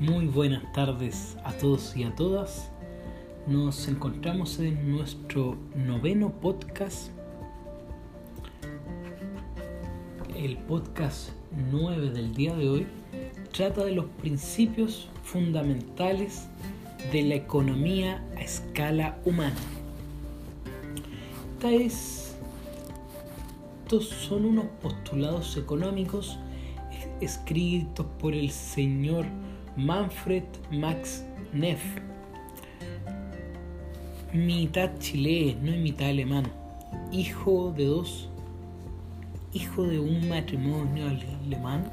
Muy buenas tardes a todos y a todas. Nos encontramos en nuestro noveno podcast, el podcast 9 del día de hoy. Trata de los principios fundamentales de la economía a escala humana. estos son unos postulados económicos escritos por el señor Manfred Max Neff, mitad chileno y mitad alemán, hijo de dos, hijo de un matrimonio alemán,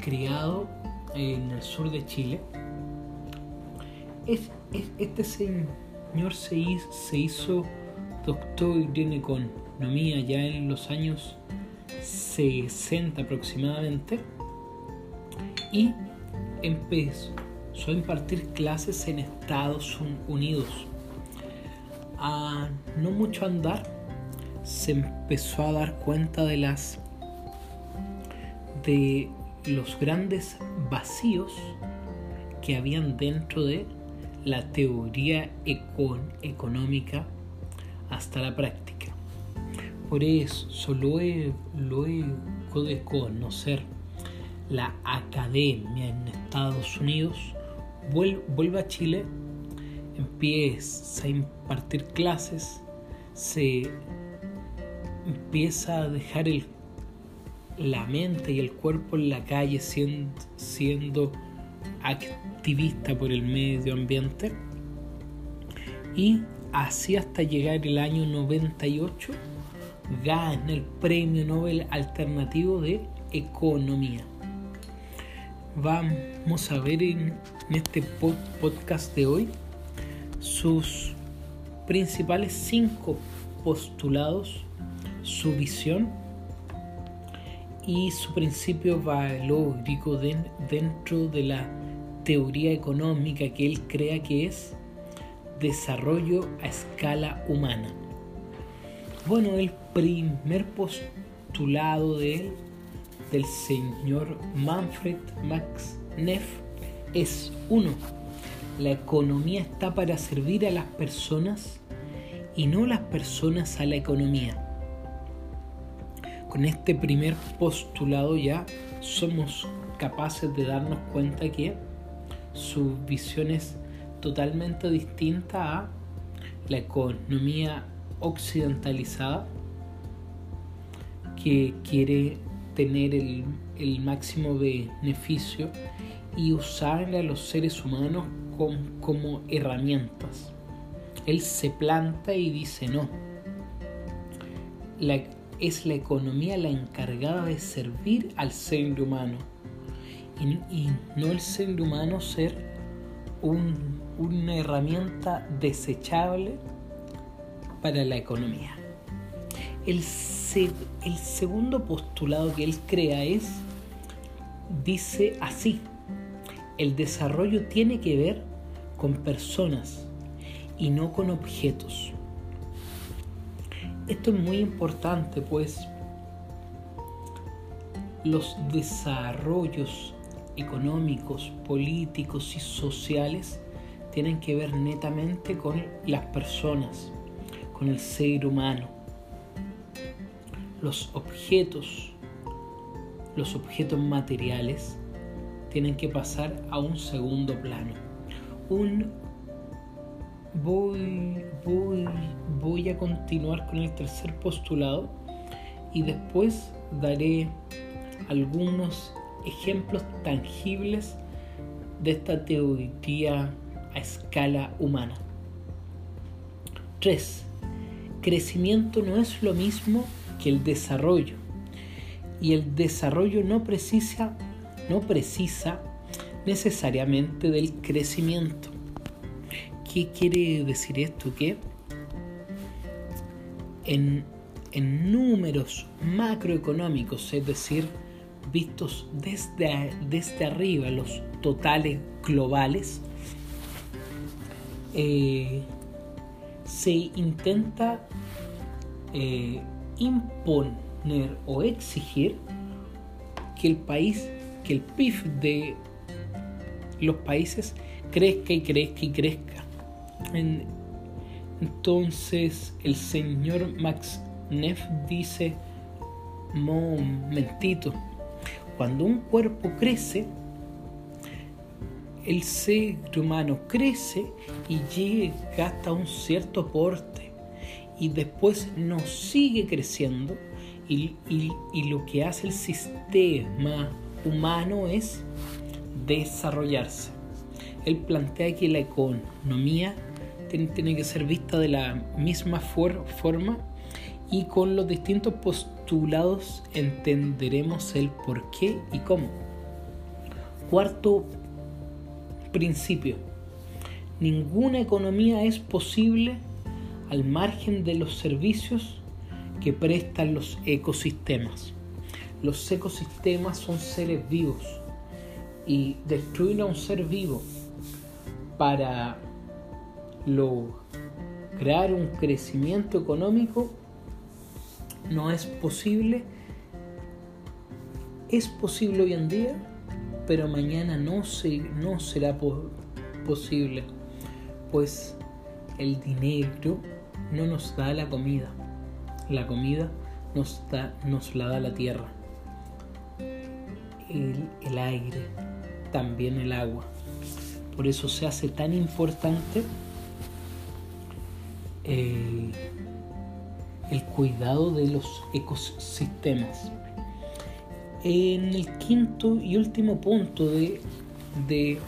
criado en el sur de Chile. este señor se hizo, se hizo doctor en economía ya en los años 60 aproximadamente y empezó a impartir clases en Estados Unidos. A no mucho andar, se empezó a dar cuenta de las de los grandes vacíos que habían dentro de la teoría económica hasta la práctica. Por eso luego de conocer la academia en Estados Unidos, vuelve a Chile, empieza a impartir clases, se empieza a dejar el, la mente y el cuerpo en la calle siendo, siendo activista por el medio ambiente. Y así hasta llegar el año 98 gana el premio Nobel alternativo de economía vamos a ver en, este podcast de hoy sus principales cinco postulados, su visión y su principio valórico dentro de la teoría económica que él crea que es desarrollo a escala humana. Bueno, el primer postulado de él del señor Manfred Max Neff es uno. La economía está para servir a las personas y no las personas a la economía. Con este primer postulado ya somos capaces de darnos cuenta que su visión es totalmente distinta a la economía occidentalizada que quiere tener el, máximo beneficio y usarle a los seres humanos como herramientas. Él se planta y dice no. es la economía la encargada de servir al ser humano y, no el ser humano ser una herramienta desechable para la economía. El el segundo postulado que él crea es, dice así, el desarrollo tiene que ver con personas y no con objetos. Esto es muy importante, pues los desarrollos económicos, políticos y sociales tienen que ver netamente con las personas, con el ser humano los objetos, los objetos materiales, tienen que pasar a un segundo plano. Un voy, voy, voy a continuar con el tercer postulado y después daré algunos ejemplos tangibles de esta teoría a escala humana. 3. Crecimiento no es lo mismo que el desarrollo. Y el desarrollo no precisa, no precisa necesariamente del crecimiento. ¿Qué quiere decir esto? Que en, en números macroeconómicos, es decir, vistos desde, desde arriba, los totales globales, eh, se intenta eh, imponer o exigir que el país, que el PIB de los países crezca y crezca y crezca. entonces el señor Max Neff dice, momentito, cuando un cuerpo crece, el ser humano crece y llega hasta un cierto porte y después no sigue creciendo y, y, lo que hace el sistema humano es desarrollarse. Él plantea que la economía tiene, que ser vista de la misma forma y con los distintos postulados entenderemos el por qué y cómo. Cuarto principio. Ninguna economía es posible al margen de los servicios que prestan los ecosistemas. Los ecosistemas son seres vivos y destruir a un ser vivo para lograr un crecimiento económico no es posible. Es posible hoy en día, pero mañana no, se, no será posible, pues el dinero no nos da la comida. La comida nos, da, nos la da la tierra, el, aire, también el agua. Por eso se hace tan importante eh, el cuidado de los ecosistemas. En el quinto y último punto de, de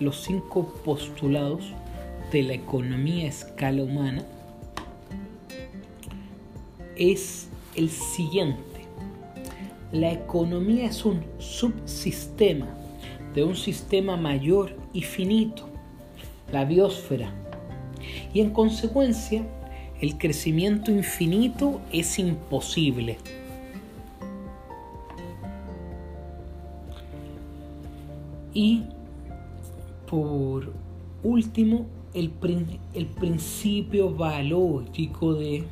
los cinco postulados de la economía a escala humana es el siguiente. La economía es un subsistema de un sistema mayor y finito, la biosfera, y en consecuencia el crecimiento infinito es imposible. Y por último, el, el principio valórico de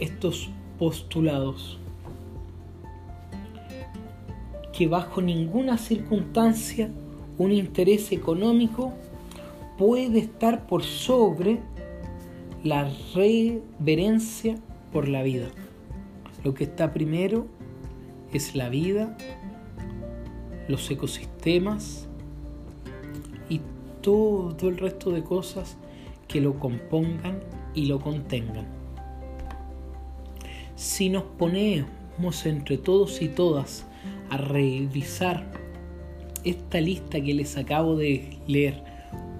estos postulados que bajo ninguna circunstancia un interés económico puede estar por sobre la reverencia por la vida. Lo que está primero es la vida, los ecosistemas y todo el resto de cosas que lo compongan y lo contengan. Si nos ponemos entre todos y todas a revisar esta lista que les acabo de leer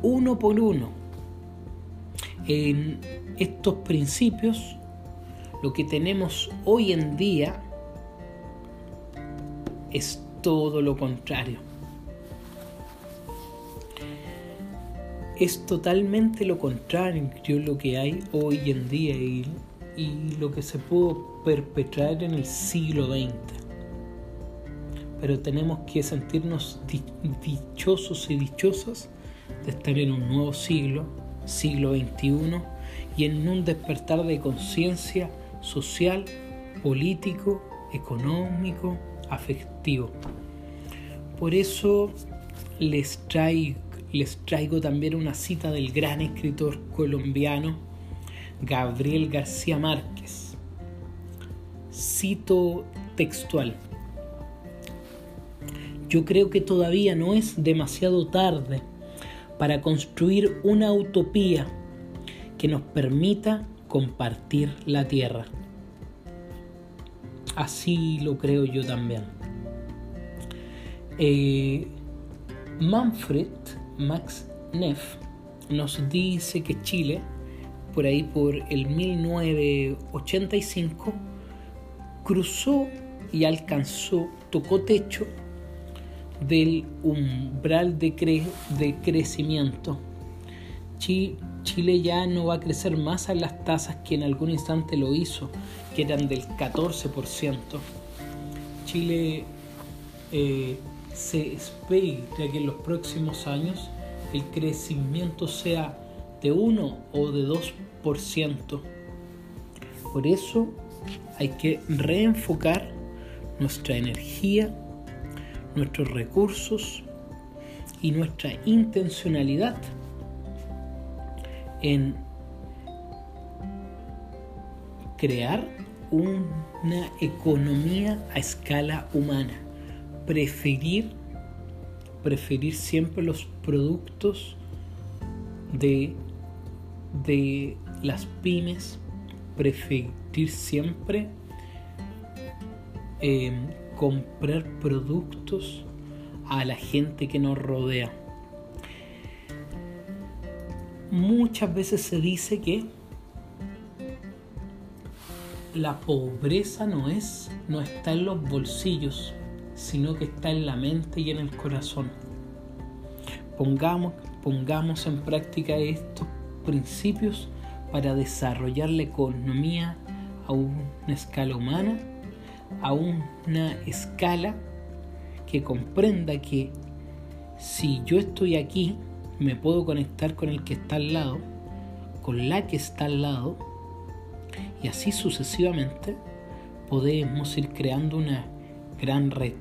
uno por uno, en estos principios, lo que tenemos hoy en día es todo lo contrario. Es totalmente lo contrario lo que hay hoy en día y, y lo que se pudo perpetrar en el siglo XX. Pero tenemos que sentirnos dichosos y dichosas de estar en un nuevo siglo siglo XXI y en un despertar de conciencia social, político, económico, afectivo. Por eso les traigo, les traigo también una cita del gran escritor colombiano Gabriel García Márquez. Cito textual. Yo creo que todavía no es demasiado tarde para construir una utopía que nos permita compartir la tierra. Así lo creo yo también. Eh, Manfred Max Neff nos dice que Chile, por ahí por el 1985, cruzó y alcanzó, tocó techo del umbral de, crecimiento. Chile ya no va a crecer más a las tasas que en algún instante lo hizo, que eran del 14%. Chile eh, se espera que en los próximos años el crecimiento sea de 1 o de 2%. Por eso hay que reenfocar nuestra energía nuestros recursos y nuestra intencionalidad en crear una economía a escala humana, preferir preferir siempre los productos de, de las pymes, preferir siempre eh, comprar productos a la gente que nos rodea. Muchas veces se dice que la pobreza no es no está en los bolsillos, sino que está en la mente y en el corazón. Pongamos, pongamos en práctica estos principios para desarrollar la economía a una escala humana, a una escala que comprenda que si yo estoy aquí, me puedo conectar con el que está al lado, con la que está al lado, y así sucesivamente podemos ir creando una gran red.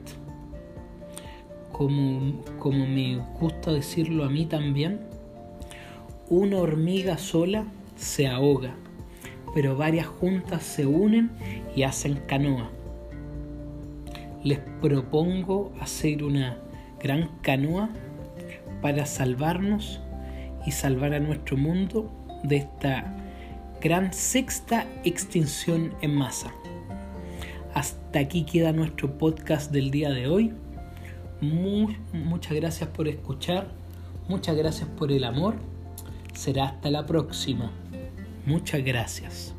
Como, como me gusta decirlo a mí también, una hormiga sola se ahoga, pero varias juntas se unen y hacen canoa les propongo hacer una gran canoa para salvarnos y salvar a nuestro mundo de esta gran sexta extinción en masa. Hasta aquí queda nuestro podcast del día de hoy. muchas gracias por escuchar, muchas gracias por el amor. Será hasta la próxima. Muchas gracias.